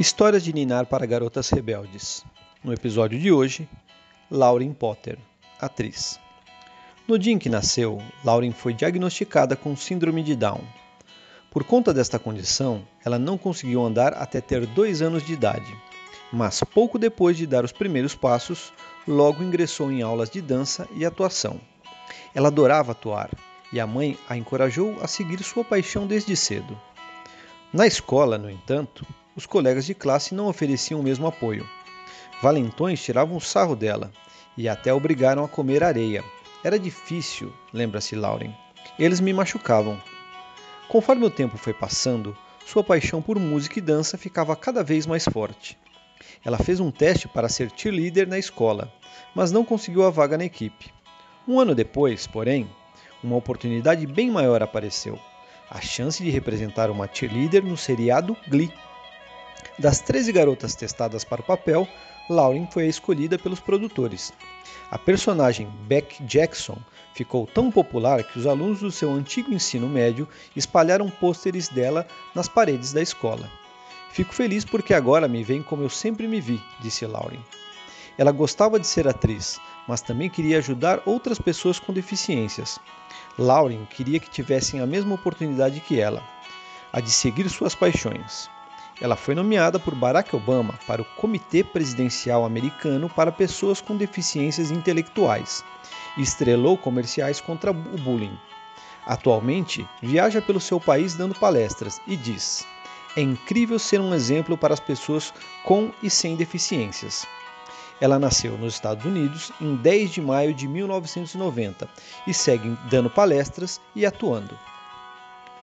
Histórias de Ninar para Garotas Rebeldes. No episódio de hoje, Lauren Potter, atriz. No dia em que nasceu, Lauren foi diagnosticada com síndrome de Down. Por conta desta condição, ela não conseguiu andar até ter dois anos de idade, mas pouco depois de dar os primeiros passos, logo ingressou em aulas de dança e atuação. Ela adorava atuar e a mãe a encorajou a seguir sua paixão desde cedo. Na escola, no entanto, os colegas de classe não ofereciam o mesmo apoio. Valentões tiravam sarro dela e até obrigaram a comer areia. Era difícil, lembra-se Lauren. Eles me machucavam. Conforme o tempo foi passando, sua paixão por música e dança ficava cada vez mais forte. Ela fez um teste para ser cheerleader na escola, mas não conseguiu a vaga na equipe. Um ano depois, porém, uma oportunidade bem maior apareceu: a chance de representar uma cheerleader no seriado Glee. Das 13 garotas testadas para o papel, Lauren foi a escolhida pelos produtores. A personagem Beck Jackson ficou tão popular que os alunos do seu antigo ensino médio espalharam pôsteres dela nas paredes da escola. Fico feliz porque agora me veem como eu sempre me vi, disse Lauren. Ela gostava de ser atriz, mas também queria ajudar outras pessoas com deficiências. Lauren queria que tivessem a mesma oportunidade que ela, a de seguir suas paixões. Ela foi nomeada por Barack Obama para o Comitê Presidencial Americano para Pessoas com Deficiências Intelectuais e estrelou comerciais contra o bullying. Atualmente, viaja pelo seu país dando palestras e diz: É incrível ser um exemplo para as pessoas com e sem deficiências. Ela nasceu nos Estados Unidos em 10 de maio de 1990 e segue dando palestras e atuando.